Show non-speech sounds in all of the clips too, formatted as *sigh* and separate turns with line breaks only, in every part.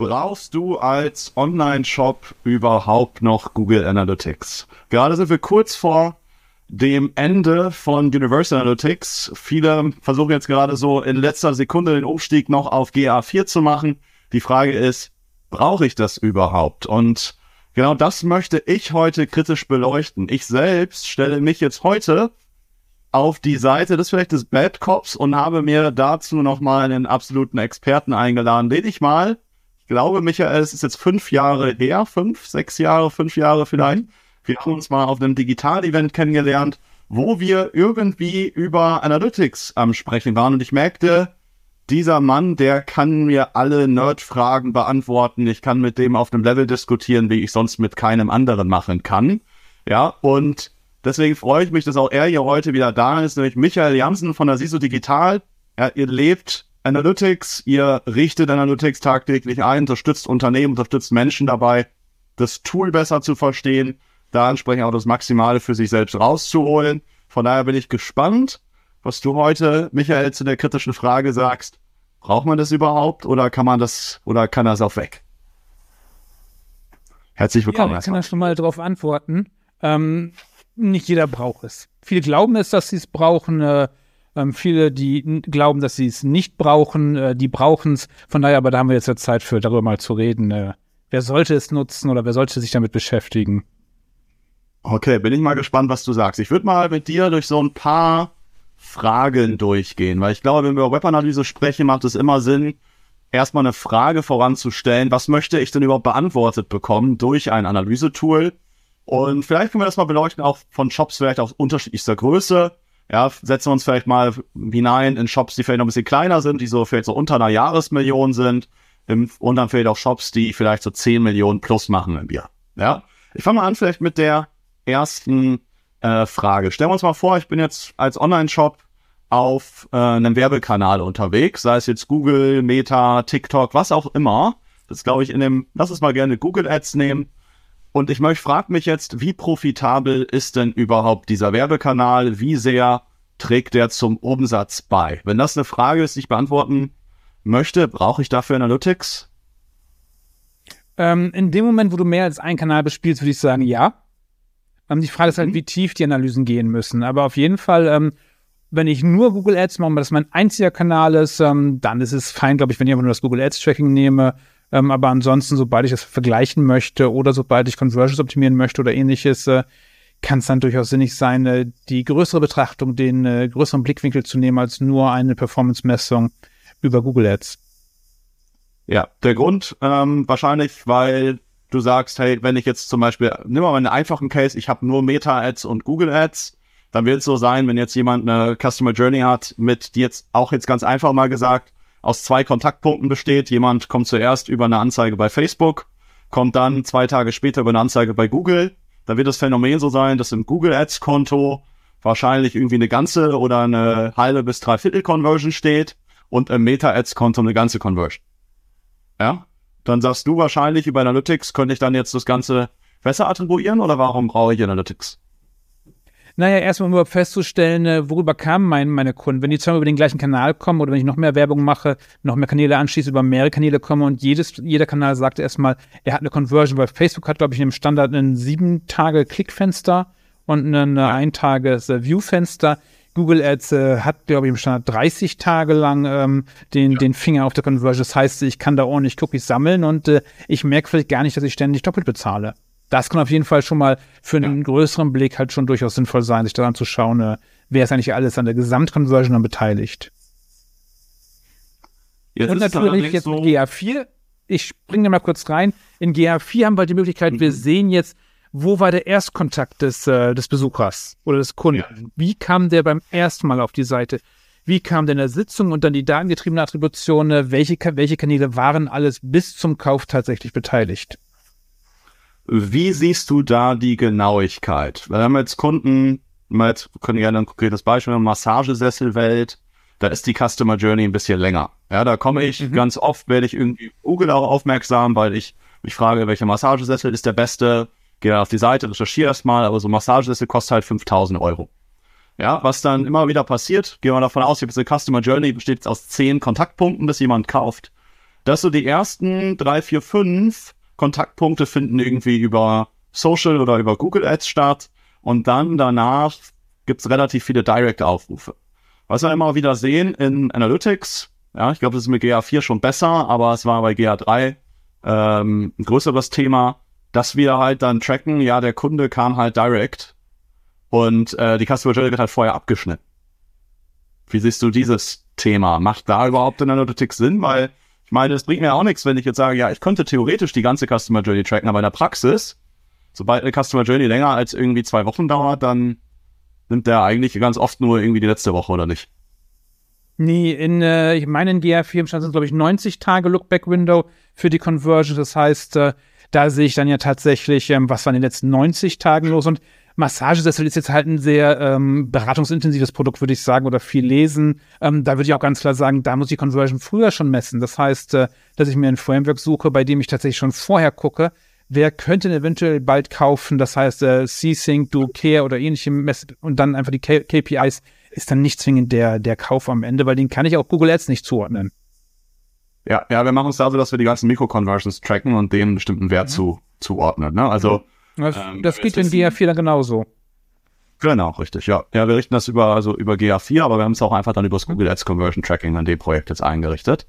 Brauchst du als Online-Shop überhaupt noch Google Analytics? Gerade sind wir kurz vor dem Ende von Universal Analytics. Viele versuchen jetzt gerade so in letzter Sekunde den Umstieg noch auf GA4 zu machen. Die Frage ist, brauche ich das überhaupt? Und genau das möchte ich heute kritisch beleuchten. Ich selbst stelle mich jetzt heute auf die Seite des vielleicht des Bad Cops und habe mir dazu nochmal einen absoluten Experten eingeladen, den ich mal, glaube, Michael, es ist jetzt fünf Jahre her, fünf, sechs Jahre, fünf Jahre vielleicht. Wir haben uns mal auf einem Digital-Event kennengelernt, wo wir irgendwie über Analytics am Sprechen waren und ich merkte, dieser Mann, der kann mir alle Nerd-Fragen beantworten. Ich kann mit dem auf einem Level diskutieren, wie ich sonst mit keinem anderen machen kann. Ja, und deswegen freue ich mich, dass auch er hier heute wieder da ist, nämlich Michael Jansen von der SISO Digital. Ja, ihr lebt Analytics, ihr richtet Analytics tagtäglich ein, unterstützt Unternehmen, unterstützt Menschen dabei, das Tool besser zu verstehen, da entsprechend auch das Maximale für sich selbst rauszuholen. Von daher bin ich gespannt, was du heute, Michael, zu der kritischen Frage sagst. Braucht man das überhaupt oder kann man das oder kann das auch weg? Herzlich willkommen.
Ja, ich kann da schon mal darauf antworten. Ähm, nicht jeder braucht es. Viele glauben es, dass sie es brauchen. Äh, ähm, viele, die glauben, dass sie es nicht brauchen, äh, die brauchen es. Von daher, aber da haben wir jetzt ja Zeit für, darüber mal zu reden. Äh, wer sollte es nutzen oder wer sollte sich damit beschäftigen?
Okay, bin ich mal gespannt, was du sagst. Ich würde mal mit dir durch so ein paar Fragen durchgehen, weil ich glaube, wenn wir über Webanalyse sprechen, macht es immer Sinn, erstmal eine Frage voranzustellen. Was möchte ich denn überhaupt beantwortet bekommen durch ein Analysetool? Und vielleicht können wir das mal beleuchten, auch von Shops vielleicht auch unterschiedlichster Größe. Ja, setzen wir uns vielleicht mal hinein in Shops, die vielleicht noch ein bisschen kleiner sind, die so vielleicht so unter einer Jahresmillion sind. Und dann vielleicht auch Shops, die vielleicht so 10 Millionen plus machen im Jahr. Ja, ich fange mal an vielleicht mit der ersten äh, Frage. Stellen wir uns mal vor, ich bin jetzt als Online-Shop auf äh, einem Werbekanal unterwegs, sei es jetzt Google, Meta, TikTok, was auch immer. Das glaube ich in dem, lass uns mal gerne Google Ads nehmen. Und ich möchte, frage mich jetzt, wie profitabel ist denn überhaupt dieser Werbekanal? Wie sehr trägt der zum Umsatz bei? Wenn das eine Frage ist, die ich beantworten möchte, brauche ich dafür Analytics?
Ähm, in dem Moment, wo du mehr als einen Kanal bespielst, würde ich sagen, ja. Ähm, die Frage ist halt, mhm. wie tief die Analysen gehen müssen. Aber auf jeden Fall, ähm, wenn ich nur Google Ads mache, weil das mein einziger Kanal ist, ähm, dann ist es fein, glaube ich, wenn ich einfach nur das Google Ads Tracking nehme. Ähm, aber ansonsten, sobald ich das vergleichen möchte oder sobald ich Conversions optimieren möchte oder ähnliches, äh, kann es dann durchaus sinnig sein, äh, die größere Betrachtung, den äh, größeren Blickwinkel zu nehmen als nur eine Performance-Messung über Google Ads.
Ja, der Grund ähm, wahrscheinlich, weil du sagst, hey, wenn ich jetzt zum Beispiel, nimm mal einen einfachen Case, ich habe nur Meta-Ads und Google-Ads, dann wird es so sein, wenn jetzt jemand eine Customer Journey hat, mit die jetzt auch jetzt ganz einfach mal gesagt, aus zwei Kontaktpunkten besteht. Jemand kommt zuerst über eine Anzeige bei Facebook, kommt dann zwei Tage später über eine Anzeige bei Google. Dann wird das Phänomen so sein, dass im Google Ads Konto wahrscheinlich irgendwie eine ganze oder eine halbe bis dreiviertel Conversion steht und im Meta Ads Konto eine ganze Conversion. Ja? dann sagst du wahrscheinlich über Analytics, könnte ich dann jetzt das Ganze besser attribuieren oder warum brauche ich Analytics?
Naja, erstmal um überhaupt festzustellen, äh, worüber kamen meine, meine Kunden. Wenn die zweimal über den gleichen Kanal kommen oder wenn ich noch mehr Werbung mache, noch mehr Kanäle anschließe, über mehrere Kanäle komme und jedes, jeder Kanal sagt erstmal, er hat eine Conversion, weil Facebook hat, glaube ich, im Standard ein sieben Tage Klickfenster und ein ein Tages Viewfenster. Google Ads äh, hat, glaube ich, im Standard 30 Tage lang ähm, den, ja. den Finger auf der Conversion. Das heißt, ich kann da ordentlich Cookies sammeln und äh, ich merke vielleicht gar nicht, dass ich ständig doppelt bezahle. Das kann auf jeden Fall schon mal für einen ja. größeren Blick halt schon durchaus sinnvoll sein, sich daran zu schauen, äh, wer ist eigentlich alles an der Gesamtconversion dann beteiligt. Jetzt und natürlich jetzt so GA4, ich springe mal kurz rein. In GA4 haben wir die Möglichkeit, mhm. wir sehen jetzt, wo war der Erstkontakt des, äh, des Besuchers oder des Kunden? Ja. Wie kam der beim ersten Mal auf die Seite? Wie kam der in der Sitzung und dann die datengetriebene Attribution? Welche, welche Kanäle waren alles bis zum Kauf tatsächlich beteiligt?
Wie siehst du da die Genauigkeit? Wir haben jetzt Kunden, wir können gerne ein konkretes Beispiel, Massagesesselwelt, da ist die Customer Journey ein bisschen länger. Ja, da komme ich mhm. ganz oft, werde ich irgendwie Google auch aufmerksam, weil ich mich frage, welcher Massagesessel ist der beste, gehe auf die Seite, recherchiere erstmal, aber so ein Massagesessel kostet halt 5000 Euro. Ja, was dann immer wieder passiert, gehen wir davon aus, eine Customer Journey, besteht jetzt aus zehn Kontaktpunkten, bis jemand kauft. Dass so die ersten drei, vier, fünf Kontaktpunkte finden irgendwie über Social oder über Google Ads statt und dann danach gibt es relativ viele Direct-Aufrufe. Was wir immer wieder sehen in Analytics, ja, ich glaube, das ist mit GA4 schon besser, aber es war bei GA3 ähm, ein größeres Thema, dass wir halt dann tracken, ja, der Kunde kam halt direct und äh, die Customer Journey wird halt vorher abgeschnitten. Wie siehst du dieses Thema? Macht da überhaupt in Analytics Sinn? Weil ich meine, es bringt mir auch nichts, wenn ich jetzt sage, ja, ich könnte theoretisch die ganze Customer Journey tracken, aber in der Praxis, sobald eine Customer Journey länger als irgendwie zwei Wochen dauert, dann nimmt der eigentlich ganz oft nur irgendwie die letzte Woche, oder nicht?
Nee, in, äh, ich meine, in GR4 stand es, glaube ich, 90 Tage Lookback-Window für die Conversion. Das heißt, äh, da sehe ich dann ja tatsächlich, ähm, was war in den letzten 90 Tagen los. Und Massagesessel ist jetzt halt ein sehr ähm, beratungsintensives Produkt, würde ich sagen, oder viel lesen. Ähm, da würde ich auch ganz klar sagen, da muss ich Conversion früher schon messen. Das heißt, äh, dass ich mir ein Framework suche, bei dem ich tatsächlich schon vorher gucke, wer könnte denn eventuell bald kaufen. Das heißt, äh, C-Sync, Do Care oder ähnliche Mess und dann einfach die K KPIs ist dann nicht zwingend der, der Kauf am Ende, weil den kann ich auch Google Ads nicht zuordnen.
Ja, ja, wir machen es da so, dass wir die ganzen Mikro-Conversions tracken und denen einen bestimmten Wert mhm. zu, zuordnen. Ne? Also
das, ähm, das geht in GA4 dann genauso.
Genau, richtig, ja. Ja, wir richten das über, also über GA4, aber wir haben es auch einfach dann über das Google Ads Conversion Tracking an dem Projekt jetzt eingerichtet.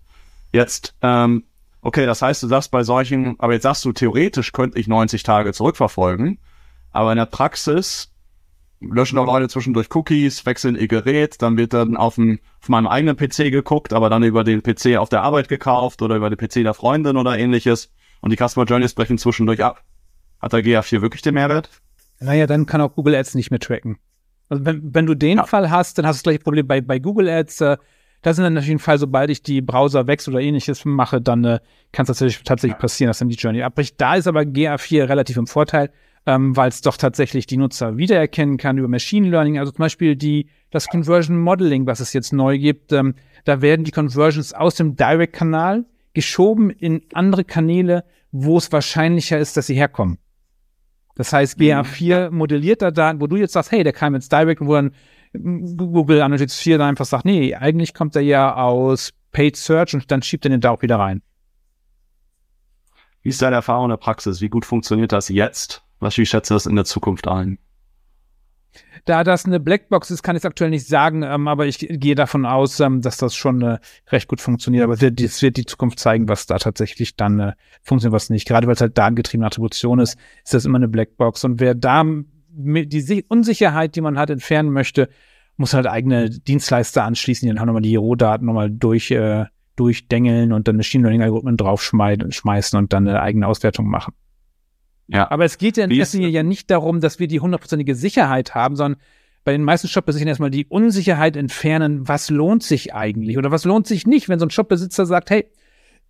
Jetzt, ähm, okay, das heißt, du sagst bei solchen, aber jetzt sagst du, theoretisch könnte ich 90 Tage zurückverfolgen, aber in der Praxis löschen auch Leute zwischendurch Cookies, wechseln ihr Gerät, dann wird dann auf, dem, auf meinem eigenen PC geguckt, aber dann über den PC auf der Arbeit gekauft oder über den PC der Freundin oder ähnliches und die Customer Journeys brechen zwischendurch ab. Hat der GA4 wirklich den Mehrwert?
Naja, dann kann auch Google Ads nicht mehr tracken. Also wenn, wenn du den ja. Fall hast, dann hast du das gleiche Problem bei, bei Google Ads. Äh, das ist dann natürlich ein Fall, sobald ich die Browser wechsle oder ähnliches mache, dann äh, kann es tatsächlich, tatsächlich passieren, dass dann die Journey abbricht. Da ist aber GA4 relativ im Vorteil, ähm, weil es doch tatsächlich die Nutzer wiedererkennen kann über Machine Learning. Also zum Beispiel die, das Conversion Modeling, was es jetzt neu gibt. Ähm, da werden die Conversions aus dem Direct-Kanal geschoben in andere Kanäle, wo es wahrscheinlicher ist, dass sie herkommen. Das heißt, GA4 mhm. modelliert da Daten, wo du jetzt sagst, hey, der kam jetzt direct und wo dann Google Analytics 4 dann einfach sagt, nee, eigentlich kommt er ja aus Paid Search und dann schiebt er den da auch wieder rein.
Wie ist deine Erfahrung in der Praxis? Wie gut funktioniert das jetzt? Was, wie schätzt du das in der Zukunft ein?
Da das eine Blackbox ist, kann ich es aktuell nicht sagen, ähm, aber ich gehe davon aus, ähm, dass das schon äh, recht gut funktioniert. Aber es wird, wird, die Zukunft zeigen, was da tatsächlich dann äh, funktioniert, was nicht. Gerade weil es halt datengetriebene Attribution ist, ist das immer eine Blackbox. Und wer da die Unsicherheit, die man hat, entfernen möchte, muss halt eigene Dienstleister anschließen, die dann nochmal die Rohdaten nochmal durch, äh, durchdengeln und dann Machine Learning Algorithmen draufschmeißen und dann eine eigene Auswertung machen. Ja. Aber es geht ja in erster Linie ja nicht darum, dass wir die hundertprozentige Sicherheit haben, sondern bei den meisten Shopbesitzern erstmal die Unsicherheit entfernen, was lohnt sich eigentlich oder was lohnt sich nicht, wenn so ein Shopbesitzer sagt, hey,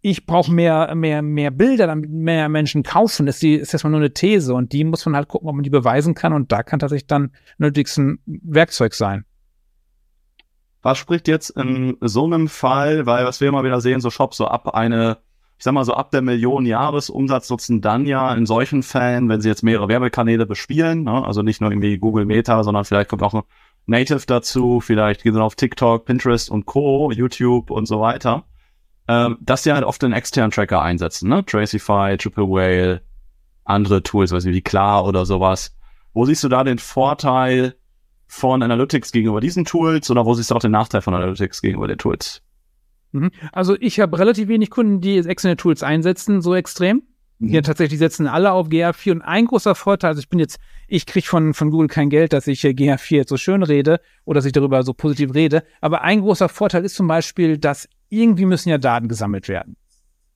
ich brauche mehr, mehr, mehr Bilder, damit mehr Menschen kaufen, ist, die, ist erstmal nur eine These und die muss man halt gucken, ob man die beweisen kann und da kann tatsächlich dann nötiges ein Werkzeug sein.
Was spricht jetzt in so einem Fall, weil was wir immer wieder sehen, so Shops so ab eine ich sag mal so ab der Million Jahresumsatz nutzen dann ja in solchen Fällen, wenn sie jetzt mehrere Werbekanäle bespielen, ne, also nicht nur irgendwie Google Meta, sondern vielleicht kommt auch ein Native dazu, vielleicht gehen sie auf TikTok, Pinterest und Co., YouTube und so weiter, ähm, dass sie halt oft einen externen Tracker einsetzen, ne? Tracify, Triple Whale, andere Tools, weiß nicht, wie Klar oder sowas. Wo siehst du da den Vorteil von Analytics gegenüber diesen Tools oder wo siehst du auch den Nachteil von Analytics gegenüber den Tools?
Mhm. Also ich habe relativ wenig Kunden, die externe Tools einsetzen, so extrem. Mhm. Die tatsächlich setzen alle auf GA4 und ein großer Vorteil, also ich bin jetzt, ich kriege von, von Google kein Geld, dass ich GA4 jetzt so schön rede oder dass ich darüber so positiv rede, aber ein großer Vorteil ist zum Beispiel, dass irgendwie müssen ja Daten gesammelt werden.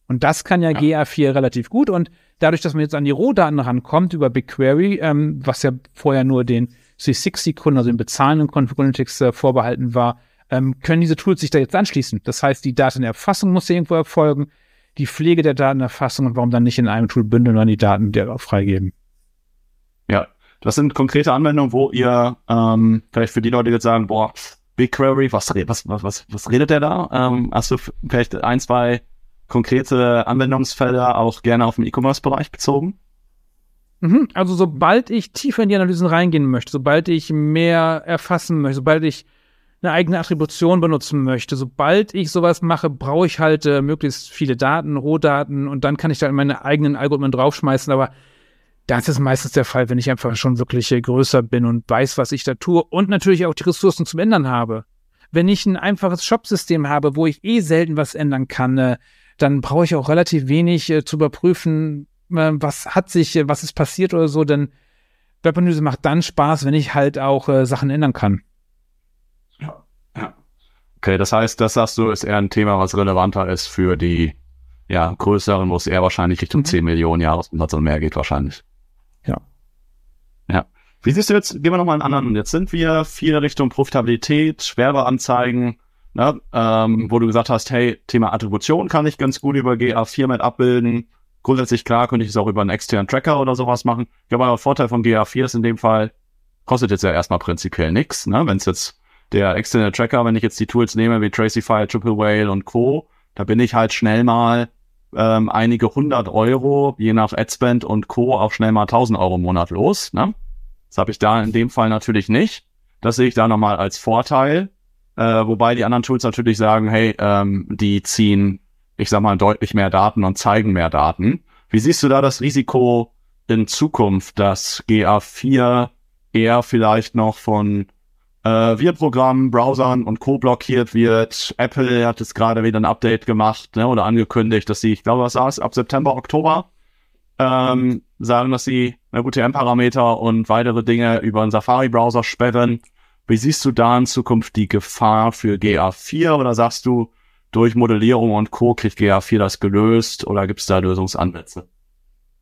Und das kann ja, ja. GA4 relativ gut und dadurch, dass man jetzt an die Rohdaten rankommt über BigQuery, ähm, was ja vorher nur den C60-Kunden, also den bezahlenden Kunden für Analytics äh, vorbehalten war, ähm, können diese Tools sich da jetzt anschließen. Das heißt, die Datenerfassung muss irgendwo erfolgen. die Pflege der Datenerfassung und warum dann nicht in einem Tool bündeln und dann die Daten der freigeben.
Ja, das sind konkrete Anwendungen, wo ihr ähm, vielleicht für die Leute, die jetzt sagen, boah, BigQuery, was, was, was, was, was redet der da? Ähm, hast du vielleicht ein, zwei konkrete Anwendungsfelder auch gerne auf den E-Commerce-Bereich bezogen?
Mhm. Also sobald ich tiefer in die Analysen reingehen möchte, sobald ich mehr erfassen möchte, sobald ich eine eigene Attribution benutzen möchte, sobald ich sowas mache, brauche ich halt äh, möglichst viele Daten, Rohdaten und dann kann ich da meine eigenen Algorithmen draufschmeißen, aber das ist meistens der Fall, wenn ich einfach schon wirklich äh, größer bin und weiß, was ich da tue und natürlich auch die Ressourcen zum Ändern habe. Wenn ich ein einfaches Shop-System habe, wo ich eh selten was ändern kann, äh, dann brauche ich auch relativ wenig äh, zu überprüfen, äh, was hat sich, äh, was ist passiert oder so, denn Webanalyse macht dann Spaß, wenn ich halt auch Sachen ändern kann.
Okay, das heißt, das sagst du, ist eher ein Thema, was relevanter ist für die ja, größeren, wo es eher wahrscheinlich Richtung mhm. 10 Millionen Jahresumsatz und mehr geht wahrscheinlich.
Ja.
Ja. Wie siehst du jetzt, gehen wir nochmal einen anderen, jetzt sind wir viel Richtung Profitabilität, Werbeanzeigen, ne, ähm, wo du gesagt hast, hey, Thema Attribution kann ich ganz gut über GA4 mit abbilden. Grundsätzlich klar könnte ich es auch über einen externen Tracker oder sowas machen. Ich glaube, der Vorteil von GA4 ist in dem Fall, kostet jetzt ja erstmal prinzipiell nichts. Ne? Wenn es jetzt der externe Tracker, wenn ich jetzt die Tools nehme wie Tracify, Triple Whale und Co., da bin ich halt schnell mal ähm, einige hundert Euro, je nach Adspend und Co. auch schnell mal 1000 Euro im Monat los. Ne? Das habe ich da in dem Fall natürlich nicht. Das sehe ich da nochmal als Vorteil. Äh, wobei die anderen Tools natürlich sagen, hey, ähm, die ziehen, ich sag mal, deutlich mehr Daten und zeigen mehr Daten. Wie siehst du da das Risiko in Zukunft, dass GA4 eher vielleicht noch von äh, Virenprogrammen, Browsern und Co. blockiert wird. Apple hat jetzt gerade wieder ein Update gemacht ne, oder angekündigt, dass sie, ich glaube, was war's, ab September, Oktober ähm, sagen, dass sie UTM-Parameter und weitere Dinge über einen Safari-Browser sperren. Wie siehst du da in Zukunft die Gefahr für GA4 oder sagst du, durch Modellierung und Co. kriegt GA4 das gelöst oder gibt es da Lösungsansätze?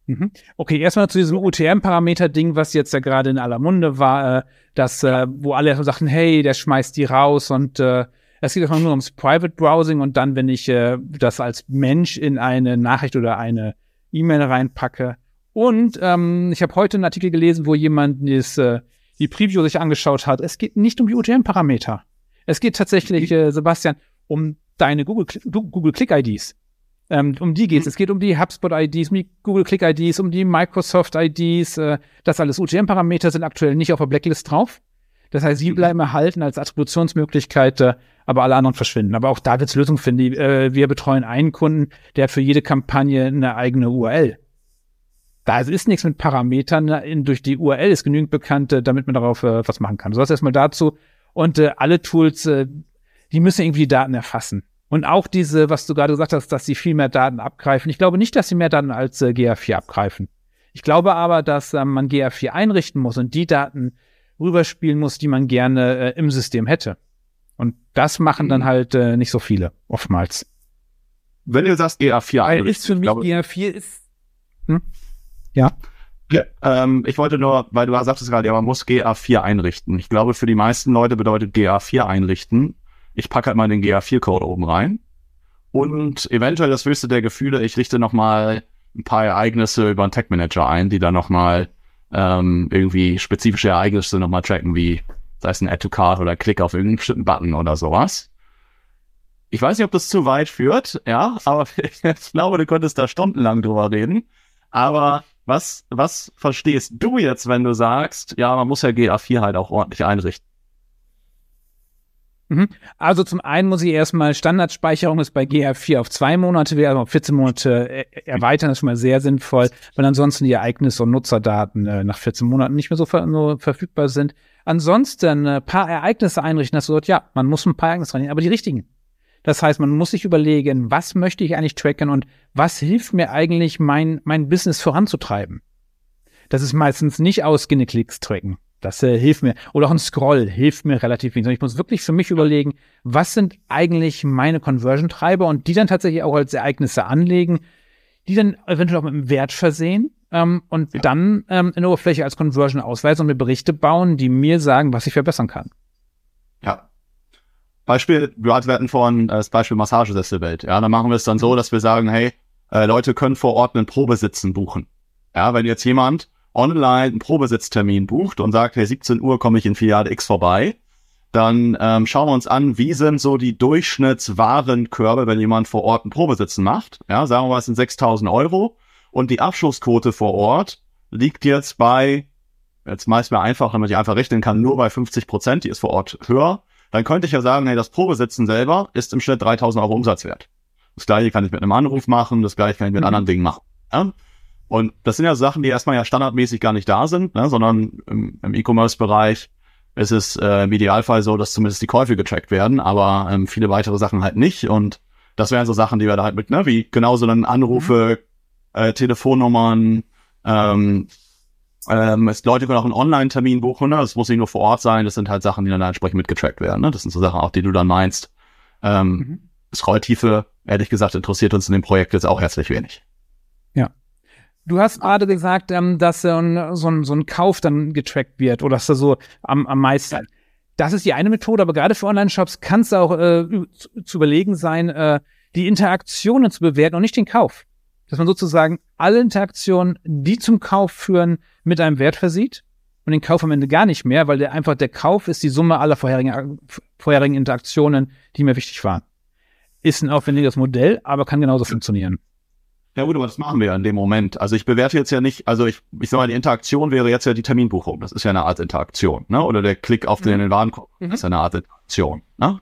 Mhm. Okay, erstmal zu diesem UTM-Parameter-Ding, was jetzt ja gerade in aller Munde war, äh, dass, äh, wo alle sagten, hey, der schmeißt die raus und äh, es geht einfach nur ums Private Browsing und dann, wenn ich äh, das als Mensch in eine Nachricht oder eine E-Mail reinpacke. Und ähm, ich habe heute einen Artikel gelesen, wo jemand das, äh, die Preview sich angeschaut hat. Es geht nicht um die UTM-Parameter. Es geht tatsächlich, äh, Sebastian, um deine Google, Google. Ähm, um die geht es. Es geht um die HubSpot-IDs, um die Google Click-IDs, um die Microsoft-IDs. Äh, das alles UTM-Parameter sind aktuell nicht auf der Blacklist drauf. Das heißt, sie mhm. bleiben erhalten als Attributionsmöglichkeit, äh, aber alle anderen verschwinden. Aber auch da wird es Lösungen finden. Äh, wir betreuen einen Kunden, der hat für jede Kampagne eine eigene URL. Da ist nichts mit Parametern. In, durch die URL ist genügend bekannt, äh, damit man darauf was machen kann. So das erstmal dazu. Und alle Tools, die müssen irgendwie die Daten erfassen. Und auch diese, was du gerade gesagt hast, dass sie viel mehr Daten abgreifen. Ich glaube nicht, dass sie mehr Daten als äh, GA4 abgreifen. Ich glaube aber, dass äh, man GA4 einrichten muss und die Daten rüberspielen muss, die man gerne äh, im System hätte. Und das machen dann mhm. halt äh, nicht so viele, oftmals.
Wenn du sagst GA4
einrichten. Ist für mich glaube, GA4 ist. Hm? Ja.
Ja, ähm, ich wollte nur, weil du sagtest gerade, ja, man muss GA4 einrichten. Ich glaube, für die meisten Leute bedeutet GA4 einrichten, ich packe halt mal den GA4-Code oben rein und eventuell das höchste der Gefühle, ich richte nochmal ein paar Ereignisse über einen Tech-Manager ein, die dann nochmal ähm, irgendwie spezifische Ereignisse nochmal tracken, wie sei es ein Add-to-Card oder Klick auf irgendeinen bestimmten Button oder sowas. Ich weiß nicht, ob das zu weit führt, ja, aber *laughs* ich glaube, du könntest da stundenlang drüber reden. Aber was, was verstehst du jetzt, wenn du sagst, ja, man muss ja GA4 halt auch ordentlich einrichten?
Mhm. Also zum einen muss ich erstmal, Standardspeicherung ist bei GR4 auf zwei Monate, wir auf 14 Monate äh, erweitern, das ist schon mal sehr sinnvoll, weil ansonsten die Ereignisse und Nutzerdaten äh, nach 14 Monaten nicht mehr so, ver so verfügbar sind. Ansonsten ein äh, paar Ereignisse einrichten, dass du sagst, ja, man muss ein paar Ereignisse rein, aber die richtigen. Das heißt, man muss sich überlegen, was möchte ich eigentlich tracken und was hilft mir eigentlich, mein, mein Business voranzutreiben. Das ist meistens nicht ausgehende Klicks tracken. Das äh, hilft mir. Oder auch ein Scroll hilft mir relativ wenig. Ich muss wirklich für mich überlegen, was sind eigentlich meine Conversion-Treiber und die dann tatsächlich auch als Ereignisse anlegen, die dann eventuell auch mit einem Wert versehen ähm, und ja. dann ähm, in der Oberfläche als Conversion ausweisen und mir Berichte bauen, die mir sagen, was ich verbessern kann.
Ja. Beispiel, wir hatten vorhin äh, das Beispiel Massagesesselwelt. Ja, dann machen wir es dann so, dass wir sagen, hey, äh, Leute können vor Ort einen Probesitzen buchen. Ja, wenn jetzt jemand online einen Probesitztermin bucht und sagt, hey, 17 Uhr komme ich in Filiale X vorbei, dann ähm, schauen wir uns an, wie sind so die Durchschnittswarenkörbe, wenn jemand vor Ort einen Probesitzen macht. Ja, sagen wir mal, es sind 6000 Euro und die Abschlussquote vor Ort liegt jetzt bei, jetzt meist mehr einfach, wenn man die einfach rechnen kann, nur bei 50 Prozent, die ist vor Ort höher. Dann könnte ich ja sagen, hey, das Probesitzen selber ist im Schnitt 3000 Euro Umsatzwert. Das gleiche kann ich mit einem Anruf machen, das gleiche kann ich mit mhm. anderen Dingen machen. Ja? Und das sind ja Sachen, die erstmal ja standardmäßig gar nicht da sind, ne? sondern im, im E-Commerce-Bereich ist es äh, im Idealfall so, dass zumindest die Käufe getrackt werden, aber ähm, viele weitere Sachen halt nicht. Und das wären so Sachen, die wir da halt mit, ne, wie genauso dann Anrufe, mhm. äh, Telefonnummern, ähm, ähm, es, Leute können auch einen Online-Termin buchen, ne? das muss nicht nur vor Ort sein, das sind halt Sachen, die dann entsprechend mitgetrackt werden. Ne? Das sind so Sachen auch, die du dann meinst. Ähm, mhm. Scrolltiefe, ehrlich gesagt, interessiert uns in dem Projekt jetzt auch herzlich wenig.
Du hast gerade gesagt, ähm, dass so ein, so, ein, so ein Kauf dann getrackt wird oder dass da so am, am meisten. Das ist die eine Methode, aber gerade für Online-Shops kann es auch äh, zu, zu, überlegen sein, äh, die Interaktionen zu bewerten und nicht den Kauf. Dass man sozusagen alle Interaktionen, die zum Kauf führen, mit einem Wert versieht und den Kauf am Ende gar nicht mehr, weil der einfach der Kauf ist die Summe aller vorherigen, vorherigen Interaktionen, die mir wichtig waren. Ist ein aufwendiges Modell, aber kann genauso funktionieren.
Ja gut, aber das machen wir ja in dem Moment. Also ich bewerte jetzt ja nicht, also ich, ich sag mal, die Interaktion wäre jetzt ja die Terminbuchung. Das ist ja eine Art Interaktion, ne? Oder der Klick auf den, mhm. den Warenkorb. Das ist ja eine Art Interaktion, ne?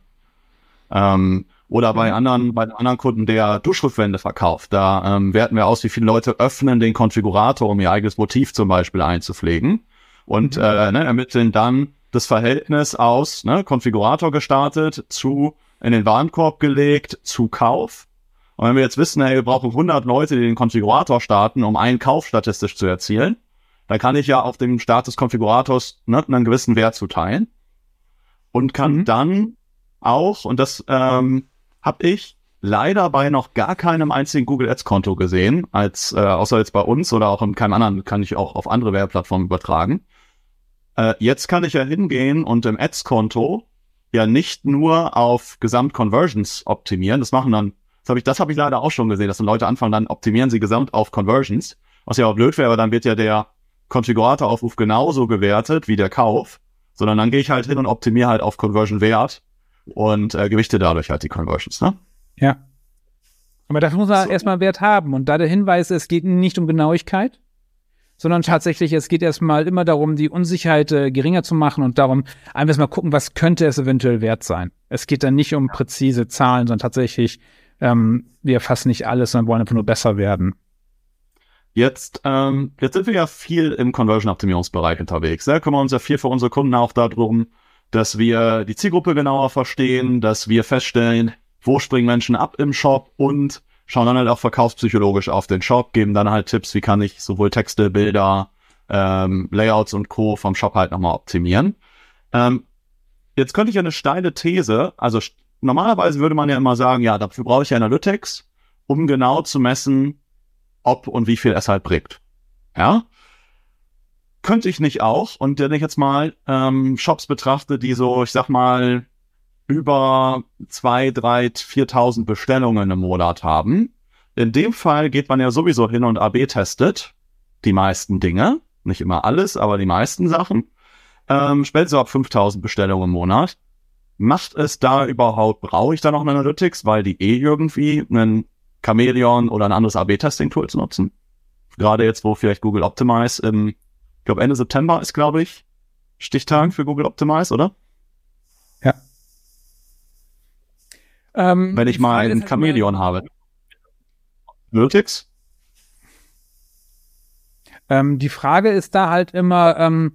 Ähm, oder bei mhm. anderen, bei anderen Kunden, der Duschrückwände verkauft, da ähm, werten wir aus, wie viele Leute öffnen den Konfigurator, um ihr eigenes Motiv zum Beispiel einzupflegen. Und mhm. äh, ne, ermitteln dann das Verhältnis aus, ne, Konfigurator gestartet, zu in den Warenkorb gelegt, zu Kauf. Und wenn wir jetzt wissen, hey, wir brauchen 100 Leute, die den Konfigurator starten, um einen Kauf statistisch zu erzielen, dann kann ich ja auf dem Start des Konfigurators ne, einen gewissen Wert zuteilen und kann mhm. dann auch, und das ähm, habe ich leider bei noch gar keinem einzigen Google Ads Konto gesehen, als äh, außer jetzt bei uns oder auch in keinem anderen, kann ich auch auf andere Werbeplattformen übertragen. Äh, jetzt kann ich ja hingehen und im Ads Konto ja nicht nur auf Gesamt-Conversions optimieren. Das machen dann habe ich, das habe ich leider auch schon gesehen, dass dann Leute anfangen, dann optimieren sie gesamt auf Conversions. Was ja auch blöd wäre, aber dann wird ja der Konfiguratoraufruf genauso gewertet wie der Kauf, sondern dann gehe ich halt hin und optimiere halt auf Conversion-Wert und äh, gewichte dadurch halt die Conversions, ne?
Ja. Aber dafür muss man so. erstmal Wert haben. Und da der Hinweis, es geht nicht um Genauigkeit, sondern tatsächlich, es geht erstmal immer darum, die Unsicherheit äh, geringer zu machen und darum, einfach mal gucken, was könnte es eventuell wert sein. Es geht dann nicht um präzise Zahlen, sondern tatsächlich ähm, wir erfassen nicht alles, sondern wollen einfach nur besser werden.
Jetzt, ähm, jetzt sind wir ja viel im Conversion-Optimierungsbereich unterwegs. Da ne? kümmern uns ja viel für unsere Kunden auch darum, dass wir die Zielgruppe genauer verstehen, dass wir feststellen, wo springen Menschen ab im Shop und schauen dann halt auch verkaufspsychologisch auf den Shop, geben dann halt Tipps, wie kann ich sowohl Texte, Bilder, ähm, Layouts und Co. vom Shop halt nochmal optimieren. Ähm, jetzt könnte ich eine steile These, also normalerweise würde man ja immer sagen, ja, dafür brauche ich Analytics, um genau zu messen, ob und wie viel es halt bringt. Ja. Könnte ich nicht auch. Und wenn ich jetzt mal ähm, Shops betrachte, die so, ich sag mal, über zwei, drei, viertausend Bestellungen im Monat haben. In dem Fall geht man ja sowieso hin und AB testet die meisten Dinge. Nicht immer alles, aber die meisten Sachen. Ähm, so ab 5000 Bestellungen im Monat. Macht es da überhaupt, brauche ich da noch ein Analytics, weil die eh irgendwie einen Chameleon oder ein anderes AB-Testing-Tool zu nutzen? Gerade jetzt, wo vielleicht Google Optimize im, ich glaube Ende September ist, glaube ich, Stichtag für Google Optimize, oder?
Ja.
Ähm, Wenn ich mal ein Chameleon habe. Analytics?
Ähm, die Frage ist da halt immer, ähm,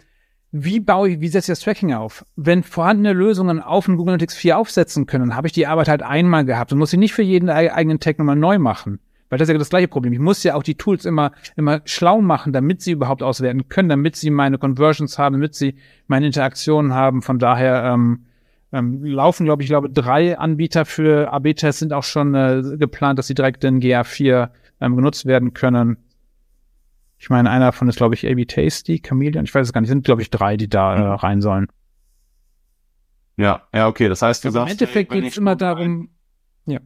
wie baue ich, wie setze ich das Tracking auf? Wenn vorhandene Lösungen auf ein Google Analytics 4 aufsetzen können, habe ich die Arbeit halt einmal gehabt und muss sie nicht für jeden eigenen Tag nochmal neu machen. Weil das ist ja das gleiche Problem. Ich muss ja auch die Tools immer, immer schlau machen, damit sie überhaupt auswerten können, damit sie meine Conversions haben, damit sie meine Interaktionen haben. Von daher ähm, ähm, laufen, glaube ich, glaube drei Anbieter für AB-Tests sind auch schon äh, geplant, dass sie direkt in GA4 ähm, genutzt werden können. Ich meine, einer davon ist, glaube ich, AB Tasty, Chameleon, ich weiß es gar nicht, sind, glaube ich, drei, die da äh, mhm. rein sollen.
Ja, ja, okay. Das heißt, du
also sagst, im Endeffekt geht es immer darum, ja.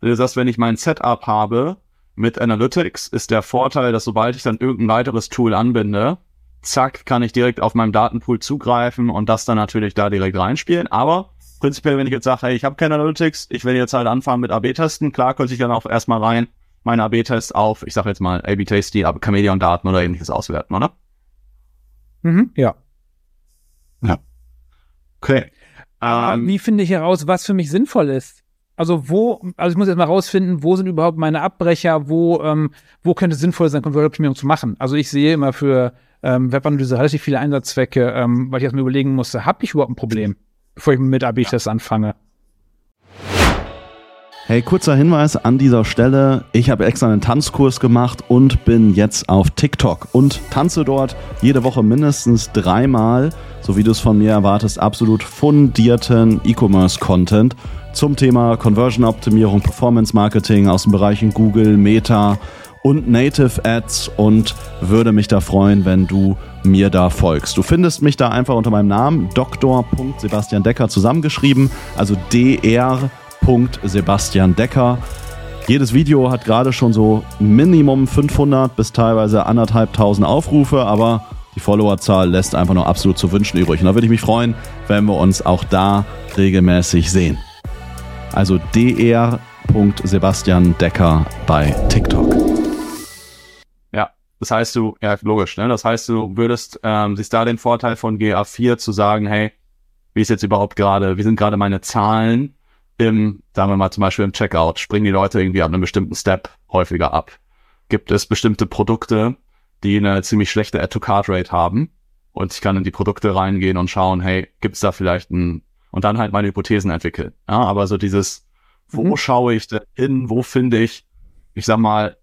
Du sagst, wenn ich mein Setup habe, mit Analytics ist der Vorteil, dass sobald ich dann irgendein weiteres Tool anbinde, zack, kann ich direkt auf meinem Datenpool zugreifen und das dann natürlich da direkt reinspielen. Aber prinzipiell, wenn ich jetzt sage, hey, ich habe keine Analytics, ich will jetzt halt anfangen mit AB-Testen, klar könnte ich dann auch erstmal rein meine AB-Tests auf, ich sage jetzt mal AB-Tasty, Chameleon-Daten oder ähnliches auswerten, oder?
Mhm, ja.
Ja. Okay.
Ähm, wie finde ich heraus, was für mich sinnvoll ist? Also wo, also ich muss jetzt mal rausfinden, wo sind überhaupt meine Abbrecher, wo, ähm, wo könnte es sinnvoll sein, Converter-Optimierung zu machen. Also ich sehe immer für ähm, Webanalyse relativ viele Einsatzzwecke, ähm, weil ich erstmal überlegen musste, habe ich überhaupt ein Problem, bevor ich mit AB-Tests anfange.
Hey, kurzer Hinweis an dieser Stelle. Ich habe extra einen Tanzkurs gemacht und bin jetzt auf TikTok und tanze dort jede Woche mindestens dreimal, so wie du es von mir erwartest, absolut fundierten E-Commerce-Content zum Thema Conversion-Optimierung, Performance-Marketing aus den Bereichen Google, Meta und Native Ads und würde mich da freuen, wenn du mir da folgst. Du findest mich da einfach unter meinem Namen Dr. Decker zusammengeschrieben, also dr Sebastian Decker. Jedes Video hat gerade schon so Minimum 500 bis teilweise anderthalbtausend Aufrufe, aber die Followerzahl lässt einfach noch absolut zu wünschen übrig. Und da würde ich mich freuen, wenn wir uns auch da regelmäßig sehen. Also dr. Sebastian Decker bei TikTok.
Ja, das heißt du, ja logisch, ne? Das heißt du würdest, ähm, siehst da den Vorteil von GA4 zu sagen, hey, wie ist jetzt überhaupt gerade, wie sind gerade meine Zahlen im, sagen wir mal zum Beispiel im Checkout, springen die Leute irgendwie ab einem bestimmten Step häufiger ab? Gibt es bestimmte Produkte, die eine ziemlich schlechte Add-to-Card-Rate haben? Und ich kann in die Produkte reingehen und schauen, hey, gibt es da vielleicht ein, und dann halt meine Hypothesen entwickeln. Ja, aber so dieses, wo mhm. schaue ich denn hin, wo finde ich, ich sag mal,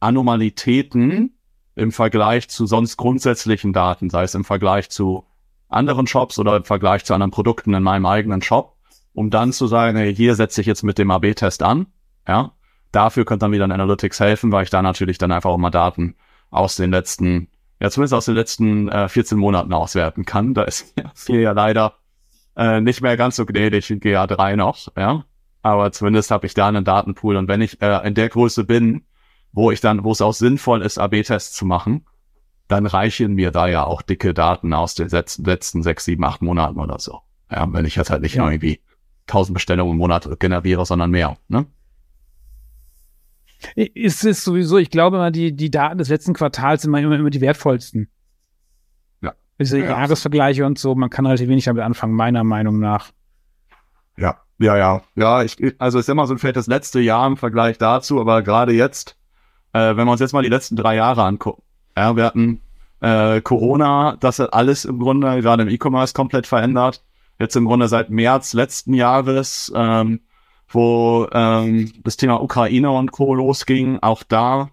Anomalitäten im Vergleich zu sonst grundsätzlichen Daten, sei es im Vergleich zu anderen Shops oder im Vergleich zu anderen Produkten in meinem eigenen Shop um dann zu sagen, hey, hier setze ich jetzt mit dem AB-Test an. Ja, dafür könnte dann wieder ein Analytics helfen, weil ich da natürlich dann einfach auch mal Daten aus den letzten, ja zumindest aus den letzten äh, 14 Monaten auswerten kann. Da ist *laughs* hier ja leider äh, nicht mehr ganz so gnädig in GA3 noch, ja. Aber zumindest habe ich da einen Datenpool und wenn ich äh, in der Größe bin, wo ich dann, wo es auch sinnvoll ist, AB-Tests zu machen, dann reichen mir da ja auch dicke Daten aus den letzten, letzten sechs, sieben, acht Monaten oder so. Ja, wenn ich jetzt halt nicht ja. irgendwie 1000 Bestellungen im Monat generiere, sondern mehr. Ne?
Ist es sowieso, ich glaube immer, die, die Daten des letzten Quartals sind immer, immer die wertvollsten.
Ja.
Diese ja. Jahresvergleiche und so, man kann relativ wenig damit anfangen, meiner Meinung nach.
Ja, ja, ja. Ja, ich, also ist immer so vielleicht das letzte Jahr im Vergleich dazu, aber gerade jetzt, äh, wenn wir uns jetzt mal die letzten drei Jahre angucken, ja, wir hatten äh, Corona, das hat alles im Grunde gerade im E-Commerce komplett verändert jetzt im Grunde seit März letzten Jahres, ähm, wo ähm, das Thema Ukraine und Co. losging. Auch da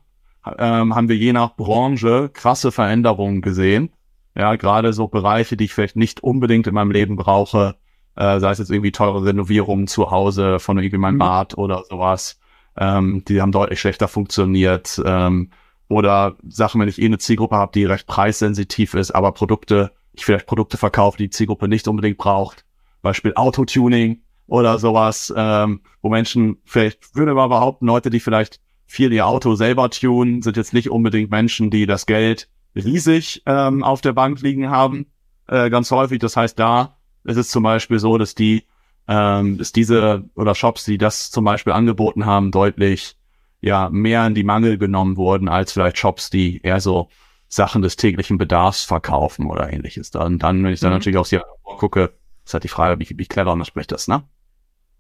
ähm, haben wir je nach Branche krasse Veränderungen gesehen. Ja, gerade so Bereiche, die ich vielleicht nicht unbedingt in meinem Leben brauche, äh, sei es jetzt irgendwie teure Renovierungen zu Hause von irgendwie meinem mhm. Bad oder sowas, ähm, die haben deutlich schlechter funktioniert. Ähm, oder Sachen, wenn ich eh eine Zielgruppe habe, die recht preissensitiv ist, aber Produkte ich vielleicht Produkte verkaufe, die die Zielgruppe nicht unbedingt braucht. Beispiel Autotuning oder sowas, ähm, wo Menschen, vielleicht würde man behaupten, Leute, die vielleicht viel ihr Auto selber tunen, sind jetzt nicht unbedingt Menschen, die das Geld riesig ähm, auf der Bank liegen haben. Äh, ganz häufig. Das heißt, da ist es zum Beispiel so, dass die, ähm, dass diese oder Shops, die das zum Beispiel angeboten haben, deutlich ja mehr in die Mangel genommen wurden als vielleicht Shops, die eher so Sachen des täglichen Bedarfs verkaufen oder ähnliches. Dann, dann wenn ich dann mhm. natürlich auch hier gucke, ist halt die Frage, wie, wie clever man spricht das, ne?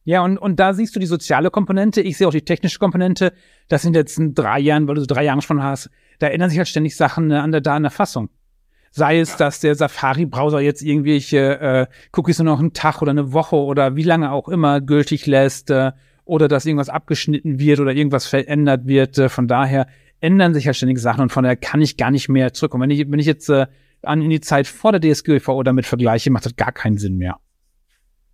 Ja, und, und da siehst du die soziale Komponente, ich sehe auch die technische Komponente. Das sind jetzt in drei Jahren, weil du so drei Jahre schon hast, da ändern sich halt ständig Sachen äh, an der Datenerfassung. Sei es, dass der Safari-Browser jetzt irgendwelche äh, Cookies nur noch einen Tag oder eine Woche oder wie lange auch immer gültig lässt, äh, oder dass irgendwas abgeschnitten wird oder irgendwas verändert wird. Äh, von daher ändern sich ja ständig Sachen und von daher kann ich gar nicht mehr zurück. Und wenn ich, wenn ich jetzt äh, an in die Zeit vor der DSGVO damit vergleiche, macht das gar keinen Sinn mehr.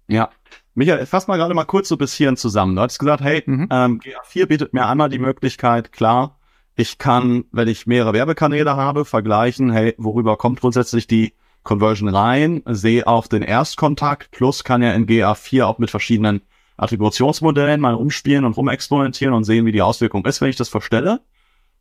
Ja. Michael, fass mal gerade mal kurz so bis hierhin zusammen. Du hast gesagt, hey, mhm. ähm, GA4 bietet mir einmal die Möglichkeit, klar, ich kann, wenn ich mehrere Werbekanäle habe, vergleichen, hey, worüber kommt grundsätzlich die Conversion rein, sehe auch den Erstkontakt, plus kann ja in GA4 auch mit verschiedenen Attributionsmodellen mal umspielen und rumexperimentieren und sehen, wie die Auswirkung ist, wenn ich das verstelle.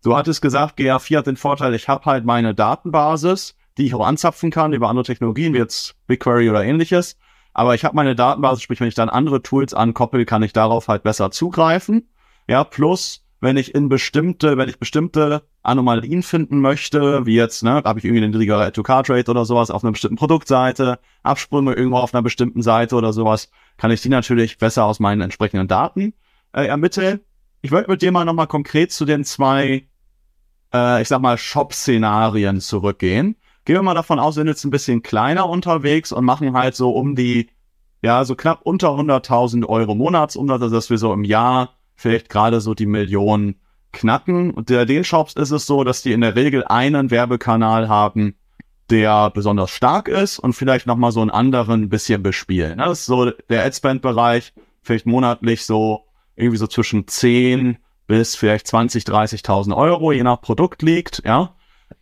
Du hattest gesagt, GA4 hat den Vorteil, ich habe halt meine Datenbasis, die ich auch anzapfen kann über andere Technologien, wie jetzt BigQuery oder ähnliches. Aber ich habe meine Datenbasis, sprich, wenn ich dann andere Tools ankoppel, kann ich darauf halt besser zugreifen. Ja, plus, wenn ich in bestimmte, wenn ich bestimmte Anomalien finden möchte, wie jetzt, ne, habe ich irgendwie eine niedrigere Add-to-Card-Rate oder sowas auf einer bestimmten Produktseite, Absprünge irgendwo auf einer bestimmten Seite oder sowas, kann ich die natürlich besser aus meinen entsprechenden Daten äh, ermitteln. Ich wollte mit dir mal nochmal konkret zu den zwei, äh, ich sag mal, Shop-Szenarien zurückgehen. Gehen wir mal davon aus, wir sind jetzt ein bisschen kleiner unterwegs und machen halt so um die, ja, so knapp unter 100.000 Euro Monatsumsatz, also dass wir so im Jahr vielleicht gerade so die Millionen knacken. Und der den Shops ist es so, dass die in der Regel einen Werbekanal haben, der besonders stark ist und vielleicht nochmal so einen anderen ein bisschen bespielen. Das ist so der Adspend-Bereich, vielleicht monatlich so irgendwie so zwischen 10 bis vielleicht 20, 30.000 Euro, je nach Produkt liegt, ja.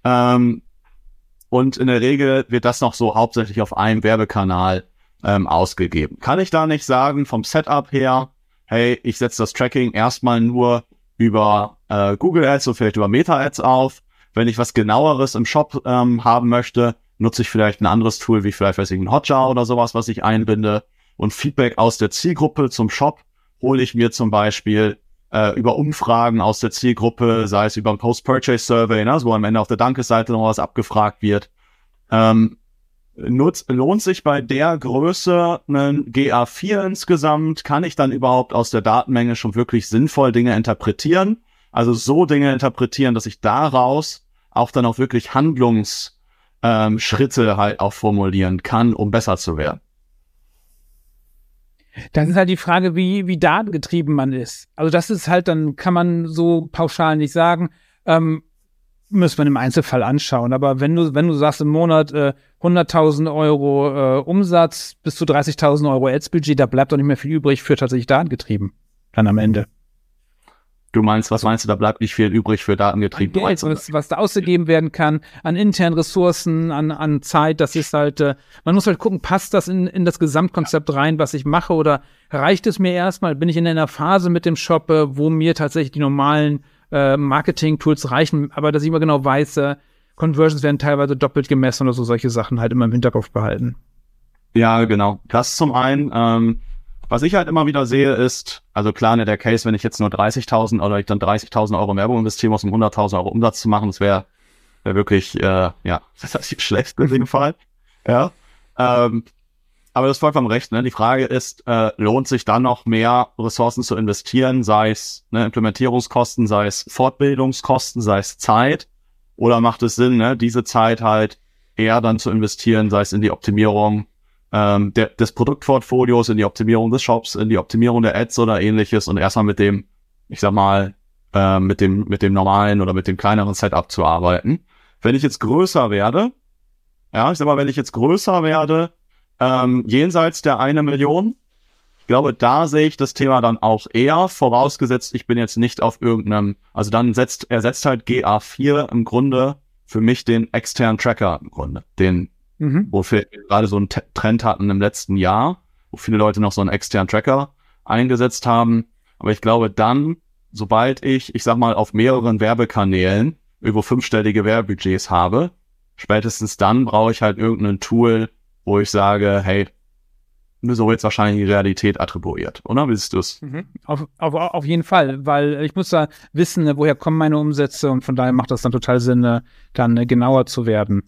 Ähm, und in der Regel wird das noch so hauptsächlich auf einem Werbekanal ähm, ausgegeben. Kann ich da nicht sagen, vom Setup her, hey, ich setze das Tracking erstmal nur über äh, Google Ads und vielleicht über Meta Ads auf. Wenn ich was genaueres im Shop ähm, haben möchte, nutze ich vielleicht ein anderes Tool, wie vielleicht weiß ich ein Hotjar oder sowas, was ich einbinde. Und Feedback aus der Zielgruppe zum Shop hole ich mir zum Beispiel äh, über Umfragen aus der Zielgruppe, sei es über ein Post-Purchase-Survey, ne, wo am Ende auf der Danke-Seite noch was abgefragt wird. Ähm, nutzt, lohnt sich bei der Größe einen GA4 insgesamt? Kann ich dann überhaupt aus der Datenmenge schon wirklich sinnvoll Dinge interpretieren? Also so Dinge interpretieren, dass ich daraus auch dann auch wirklich Handlungsschritte ähm, halt auch formulieren kann, um besser zu werden.
Das ist halt die Frage, wie, wie datengetrieben man ist. Also das ist halt, dann kann man so pauschal nicht sagen. Ähm, müssen wir im Einzelfall anschauen. Aber wenn du, wenn du sagst im Monat äh, 100.000 Euro äh, Umsatz bis zu 30.000 Euro Ads-Budget, da bleibt doch nicht mehr viel übrig für tatsächlich datengetrieben. Dann am Ende.
Du meinst, was meinst du, da bleibt nicht viel übrig für datengetrieben?
Geld, was, was da ausgegeben werden kann, an internen Ressourcen, an, an Zeit, das ist halt, äh, man muss halt gucken, passt das in, in das Gesamtkonzept rein, was ich mache, oder reicht es mir erstmal, bin ich in einer Phase mit dem Shop, äh, wo mir tatsächlich die normalen äh, Marketing-Tools reichen, aber dass ich immer genau weiß, äh, Conversions werden teilweise doppelt gemessen oder so solche Sachen halt immer im Hinterkopf behalten.
Ja, genau. Das zum einen. Ähm, was ich halt immer wieder sehe, ist, also klar, ne, der Case, wenn ich jetzt nur 30.000 oder ich dann 30.000 Euro Werbung investieren muss, um 100.000 Euro Umsatz zu machen, das wäre wär wirklich, äh, ja, *laughs* relativ schlecht in dem Fall. Ja. Ähm, aber das ist vollkommen recht. Ne? Die Frage ist, äh, lohnt sich dann noch mehr Ressourcen zu investieren, sei es ne, Implementierungskosten, sei es Fortbildungskosten, sei es Zeit, oder macht es Sinn, ne, diese Zeit halt eher dann zu investieren, sei es in die Optimierung ähm, der, des Produktportfolios, in die Optimierung des Shops, in die Optimierung der Ads oder ähnliches und erstmal mit dem, ich sag mal, äh, mit dem, mit dem normalen oder mit dem kleineren Setup zu arbeiten. Wenn ich jetzt größer werde, ja, ich sag mal, wenn ich jetzt größer werde, ähm, jenseits der eine Million, ich glaube, da sehe ich das Thema dann auch eher, vorausgesetzt, ich bin jetzt nicht auf irgendeinem, also dann setzt, er setzt halt GA4 im Grunde für mich den externen Tracker im Grunde, den mhm. wofür wir gerade so einen T Trend hatten im letzten Jahr, wo viele Leute noch so einen externen Tracker eingesetzt haben. Aber ich glaube dann, sobald ich, ich sag mal, auf mehreren Werbekanälen über fünfstellige Werbebudgets habe, spätestens dann brauche ich halt irgendein Tool, wo ich sage, hey, so jetzt wahrscheinlich die Realität attribuiert, oder? Wie siehst du es?
Mhm. Auf, auf, auf jeden Fall, weil ich muss da wissen, woher kommen meine Umsätze und von daher macht das dann total Sinn, dann genauer zu werden.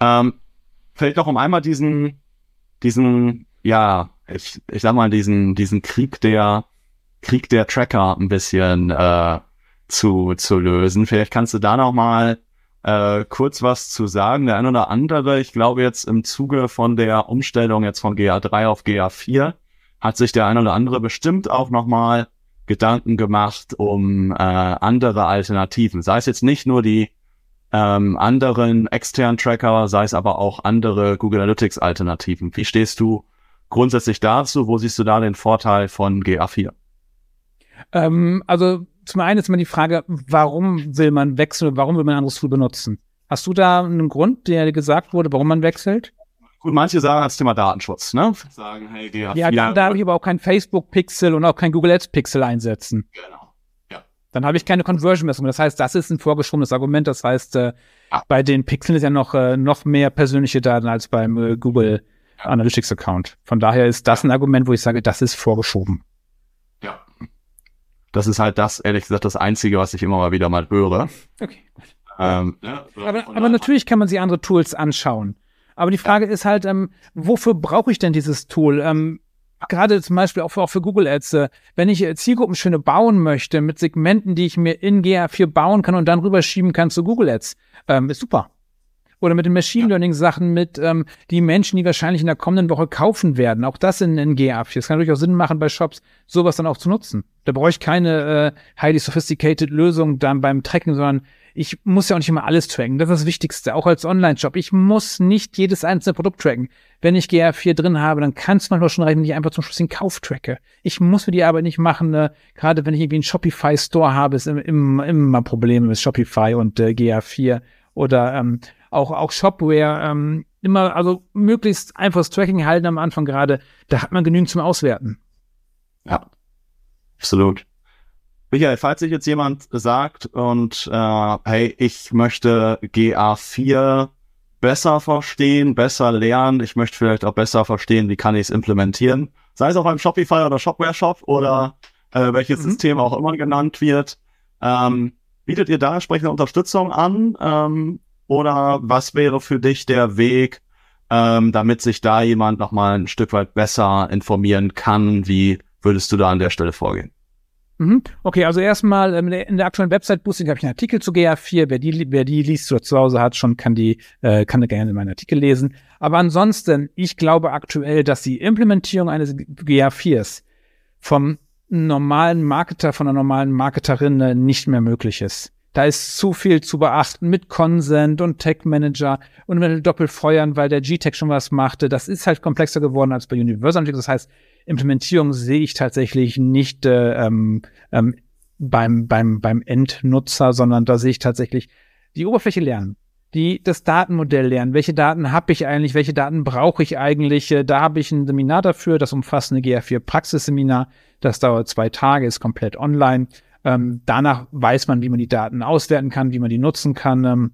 Ähm, vielleicht auch um einmal diesen, diesen, ja, ich, ich sag mal, diesen, diesen Krieg der, Krieg der Tracker ein bisschen äh, zu, zu lösen. Vielleicht kannst du da noch mal äh, kurz was zu sagen. Der ein oder andere, ich glaube jetzt im Zuge von der Umstellung jetzt von GA3 auf GA4, hat sich der ein oder andere bestimmt auch noch mal Gedanken gemacht um äh, andere Alternativen. Sei es jetzt nicht nur die ähm, anderen externen Tracker, sei es aber auch andere Google Analytics Alternativen. Wie stehst du grundsätzlich dazu? Wo siehst du da den Vorteil von GA4?
Ähm, also zum einen ist immer die Frage, warum will man wechseln, warum will man ein anderes Tool benutzen? Hast du da einen Grund, der gesagt wurde, warum man wechselt?
Gut, manche sagen als Thema Datenschutz, ne? Sagen, hey, GA4.
Ja, dann darf ich aber auch kein Facebook-Pixel und auch kein Google Ads-Pixel einsetzen.
Genau.
Dann habe ich keine Conversion-Messung. Das heißt, das ist ein vorgeschobenes Argument. Das heißt, äh,
Ja.
bei den Pixeln ist ja noch, äh, noch mehr persönliche Daten als beim äh, Google Analytics-Account. Von daher ist das ein Argument, wo ich sage, das ist vorgeschoben.
Ja. Das ist halt das, ehrlich gesagt, das Einzige, was ich immer mal wieder mal höre.
Okay.
Ähm, ja,
Aber, aber natürlich kann man sich andere Tools anschauen. Aber die Frage ist halt, ähm, wofür brauche ich denn dieses Tool? Ähm, gerade zum Beispiel auch für, auch für Google Ads, wenn ich äh, Zielgruppen schöne bauen möchte mit Segmenten, die ich mir in GA4 bauen kann und dann rüberschieben kann zu Google Ads, ähm, ist super. Oder mit den Machine Learning Sachen, mit ähm, die Menschen, die wahrscheinlich in der kommenden Woche kaufen werden. Auch das in, in GA4. Das kann durchaus Sinn machen bei Shops, sowas dann auch zu nutzen. Da brauche ich keine äh, highly sophisticated Lösung dann beim Tracken, sondern ich muss ja auch nicht immer alles tracken. Das ist das Wichtigste, auch als Online-Shop. Ich muss nicht jedes einzelne Produkt tracken. Wenn ich GA4 drin habe, dann kann es manchmal schon reichen, wenn ich einfach zum Schluss den Kauf tracke. Ich muss mir die Arbeit nicht machen, äh, gerade wenn ich irgendwie einen Shopify-Store habe, ist im- im- immer Probleme mit Shopify und äh, GA4 oder ähm, auch, auch Shopware. Ähm, immer, also möglichst einfaches Tracking halten am Anfang gerade. Da hat man genügend zum Auswerten.
Ja, absolut. Michael, falls sich jetzt jemand sagt und äh, hey, ich möchte GA4 besser verstehen, besser lernen, ich möchte vielleicht auch besser verstehen, wie kann ich es implementieren, sei es auf einem Shopify oder Shopware-Shop oder äh, welches
Mhm.
System auch immer genannt wird, ähm, bietet ihr da entsprechende Unterstützung an ähm, oder was wäre für dich der Weg, ähm, damit sich da jemand nochmal ein Stück weit besser informieren kann, wie würdest du da an der Stelle vorgehen?
Mhm. Okay, also erstmal ähm, in der- in aktuellen Website-Boosting habe ich einen Artikel zu GA4. Wer die, wer die liest oder zu Hause hat, schon kann die, äh, kann gerne meinen Artikel lesen. Aber ansonsten, ich glaube aktuell, dass die Implementierung eines GA4s vom normalen Marketer, von einer normalen Marketerin äh, nicht mehr möglich ist. Da ist zu viel zu beachten mit Consent und Tech Manager und mit doppelt feuern, weil der G-Tech schon was machte. Das ist halt komplexer geworden als bei Universal. Das heißt, Implementierung sehe ich tatsächlich nicht äh, ähm, ähm, beim, beim, beim Endnutzer, sondern da sehe ich tatsächlich die Oberfläche lernen, die das Datenmodell lernen. Welche Daten habe ich eigentlich? Welche Daten brauche ich eigentlich? Äh, Da habe ich ein Seminar dafür, das umfassende GA4 Praxisseminar. Das dauert zwei Tage, ist komplett online. Ähm, danach weiß man, wie man die Daten auswerten kann, wie man die nutzen kann. Ähm,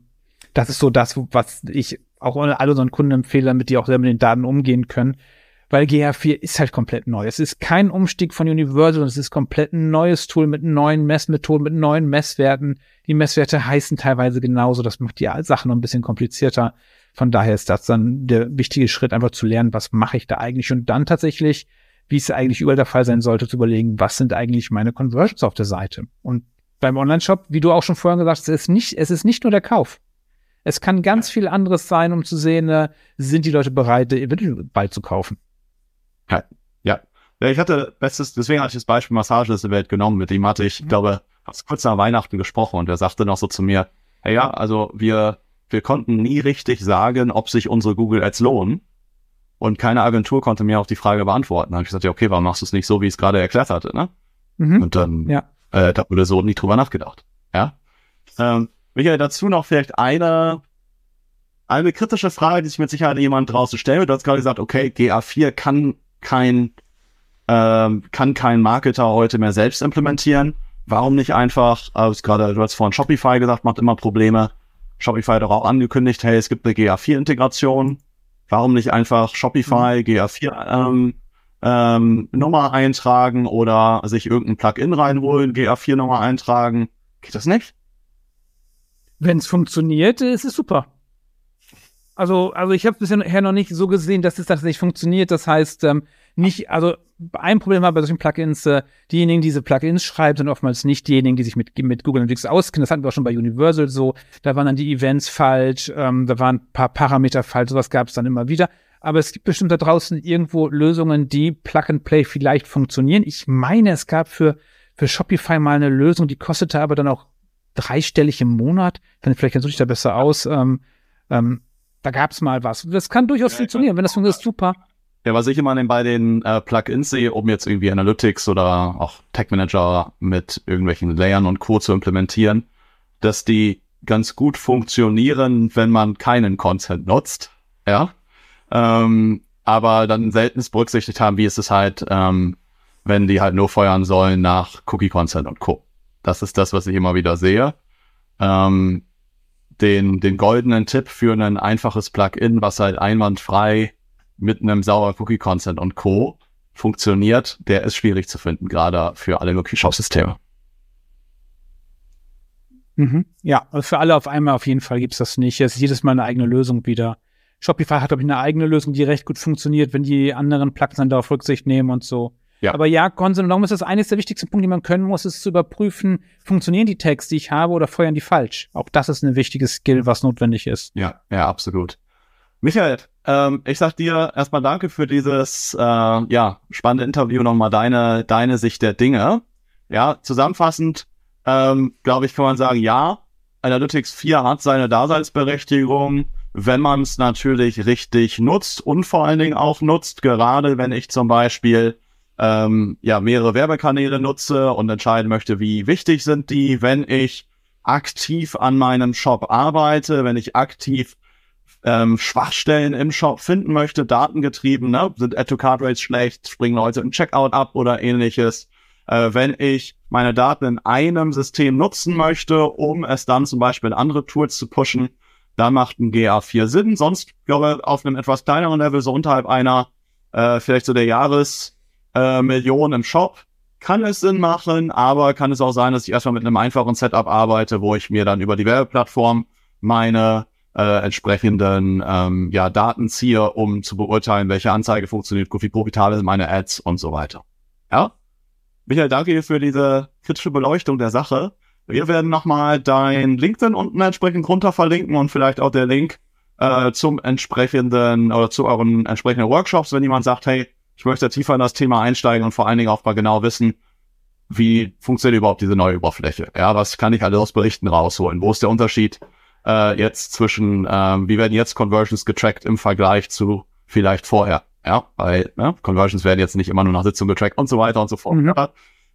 das ist so das, was ich auch alle unseren Kunden empfehle, damit die auch selber mit den Daten umgehen können. Weil GA4 ist halt komplett neu. Es ist kein Umstieg von Universal, es ist komplett ein neues Tool mit neuen Messmethoden, mit neuen Messwerten. Die Messwerte heißen teilweise genauso. Das macht die Sache noch ein bisschen komplizierter. Von daher ist das dann der wichtige Schritt, einfach zu lernen, was mache ich da eigentlich und dann tatsächlich, wie es eigentlich überall der Fall sein sollte, zu überlegen, was sind eigentlich meine Conversions auf der Seite. Und beim Online-Shop, wie du auch schon vorhin gesagt hast, es ist nicht, es ist nicht nur der Kauf. Es kann ganz viel anderes sein, um zu sehen, äh, sind die Leute bereit, eventuell bald zu kaufen.
Ja, ich hatte bestes, deswegen hatte ich das Beispiel Massage der Welt genommen. Mit ihm hatte ich, ich glaube, hab's kurz nach Weihnachten gesprochen und er sagte noch so zu mir, hey, ja, also wir, wir konnten nie richtig sagen, ob sich unsere Google Ads lohnen. Und keine Agentur konnte mir auch die Frage beantworten. Da habe ich gesagt, ja, okay, warum machst du es nicht so, wie ich es gerade erklärt hatte, ne?
Mhm.
Und dann,
Ja.
äh, da wurde so nie drüber nachgedacht. Ja. Ähm, Michael, dazu noch vielleicht eine, eine kritische Frage, die sich mit Sicherheit jemand draußen wird. Du hast gerade gesagt, okay, GA4 kann kein, ähm, kann kein Marketer heute mehr selbst implementieren. Warum nicht einfach, also gerade, du hast vorhin Shopify gesagt, macht immer Probleme. Shopify hat doch auch angekündigt, hey, es gibt eine GA4-Integration. Warum nicht einfach Shopify, GA4 ähm, ähm, Nummer eintragen oder sich irgendein Plugin reinholen, GA4 Nummer eintragen? Geht das nicht?
Wenn es funktioniert, ist es super. Also, also ich habe bisher noch nicht so gesehen, dass es tatsächlich funktioniert. Das heißt, ähm, nicht, also ein Problem habe bei solchen Plugins, äh, diejenigen, die diese Plugins schreiben, sind oftmals nicht diejenigen, die sich mit, mit Google Analytics auskennen. Das hatten wir auch schon bei Universal so. Da waren dann die Events falsch, ähm, da waren ein paar Parameter falsch, sowas gab es dann immer wieder. Aber es gibt bestimmt da draußen irgendwo Lösungen, die Plug and Play vielleicht funktionieren. Ich meine, es gab für, für Shopify mal eine Lösung, die kostete aber dann auch dreistellig im Monat. Dann vielleicht kennst du dich da besser aus. Ähm, ähm, da gab es mal was. Das kann durchaus
Ja,
funktionieren. Wenn das funktioniert, ist super.
Ja, was ich immer bei den äh, Plugins sehe, um jetzt irgendwie Analytics oder auch Tag Manager mit irgendwelchen Layern und Co. zu implementieren, dass die ganz gut funktionieren, wenn man keinen Content nutzt. Ja. ähm, aber dann selten berücksichtigt haben, wie ist es halt, ähm, wenn die halt nur feuern sollen nach Cookie Consent und Co. Das ist das, was ich immer wieder sehe. Ähm, den, den goldenen Tipp für ein einfaches Plugin, was halt einwandfrei mit einem sauber Cookie Consent und Co. funktioniert, der ist schwierig zu finden, gerade für alle möglichen Shop-Systeme.
Mhm. Ja, also für alle auf einmal auf jeden Fall gibt's das nicht. Es ist jedes Mal eine eigene Lösung wieder. Shopify hat, glaube ich, eine eigene Lösung, die recht gut funktioniert, wenn die anderen Plugins dann darauf Rücksicht nehmen und so. Ja. Aber ja, Consent, darum ist das eines der wichtigsten Punkte, die man können muss, ist zu überprüfen, funktionieren die Tags, die ich habe, oder feuern die falsch? Auch das ist ein wichtiges Skill, was notwendig ist.
Ja, ja, absolut. Michael, ähm, ich sag dir erstmal danke für dieses äh, ja, spannende Interview, nochmal deine, deine Sicht der Dinge. Ja, zusammenfassend, ähm, glaube ich, kann man sagen, ja, Analytics 4 hat seine Daseinsberechtigung, wenn man es natürlich richtig nutzt und vor allen Dingen auch nutzt, gerade wenn ich zum Beispiel ähm, ja mehrere Werbekanäle nutze und entscheiden möchte, wie wichtig sind die, wenn ich aktiv an meinem Shop arbeite, wenn ich aktiv ähm, Schwachstellen im Shop finden möchte, datengetrieben, ne? sind Add-to-Card-Rates schlecht, springen Leute im Checkout ab oder ähnliches. Äh, wenn ich meine Daten in einem System nutzen möchte, um es dann zum Beispiel in andere Tools zu pushen, dann macht ein GA4 Sinn. Sonst, glaube ich, auf einem etwas kleineren Level, so unterhalb einer, äh, vielleicht so der Jahres, äh, Millionen im Shop, kann es Sinn machen, aber kann es auch sein, dass ich erstmal mit einem einfachen Setup arbeite, wo ich mir dann über die Werbeplattform meine äh, entsprechenden ähm, ja, Daten ziehe, um zu beurteilen, welche Anzeige funktioniert, wie profitabel sind meine Ads und so weiter. Ja? Michael, danke dir für diese kritische Beleuchtung der Sache. Wir werden nochmal dein LinkedIn unten entsprechend runter verlinken und vielleicht auch der Link äh, zum entsprechenden oder zu euren entsprechenden Workshops, wenn jemand sagt, hey, ich möchte tiefer in das Thema einsteigen und vor allen Dingen auch mal genau wissen, wie funktioniert überhaupt diese neue Oberfläche? Ja, was kann ich alles aus Berichten rausholen? Wo ist der Unterschied äh, jetzt zwischen, ähm, wie werden jetzt Conversions getrackt im Vergleich zu vielleicht vorher? Ja, weil ne, Conversions werden jetzt nicht immer nur nach Sitzung getrackt und so weiter und so fort. Mhm. Ja,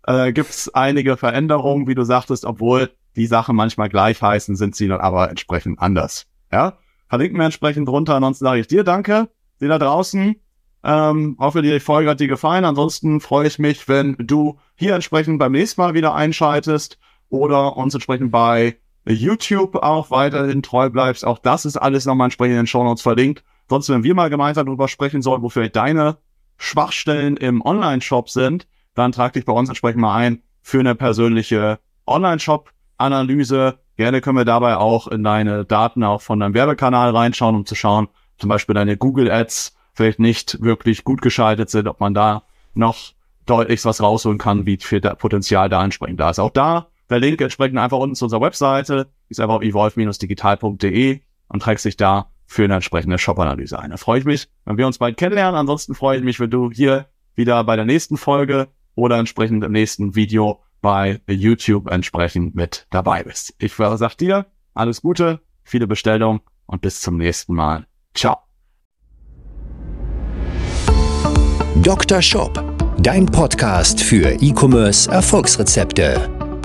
äh, Gibt es einige Veränderungen, wie du sagtest, obwohl die Sachen manchmal gleich heißen, sind sie dann aber entsprechend anders. Ja, verlinken wir entsprechend drunter. Ansonsten sage ich dir danke, dir da draußen. Ähm, hoffe, die Folge hat dir gefallen. Ansonsten freue ich mich, wenn du hier entsprechend beim nächsten Mal wieder einschaltest oder uns entsprechend bei YouTube auch weiterhin treu bleibst. Auch das ist alles nochmal entsprechend in den Show Notes verlinkt. Sonst, wenn wir mal gemeinsam darüber sprechen sollen, wofür deine Schwachstellen im Online-Shop sind, dann trag dich bei uns entsprechend mal ein für eine persönliche Online-Shop-Analyse. Gerne können wir dabei auch in deine Daten auch von deinem Werbekanal reinschauen, um zu schauen, zum Beispiel deine Google Ads vielleicht nicht wirklich gut geschaltet sind, ob man da noch deutlich was rausholen kann, wie viel Potenzial da entsprechend da ist. Auch da der Link entsprechend einfach unten zu unserer Webseite, ist einfach evolve-digital.de und trägst sich da für eine entsprechende Shop-Analyse ein. Da freue ich mich, wenn wir uns bald kennenlernen. Ansonsten freue ich mich, wenn du hier wieder bei der nächsten Folge oder entsprechend im nächsten Video bei YouTube entsprechend mit dabei bist. Ich sage dir alles Gute, viele Bestellungen und bis zum nächsten Mal. Ciao.
Dr. Shop, dein Podcast für E-Commerce Erfolgsrezepte.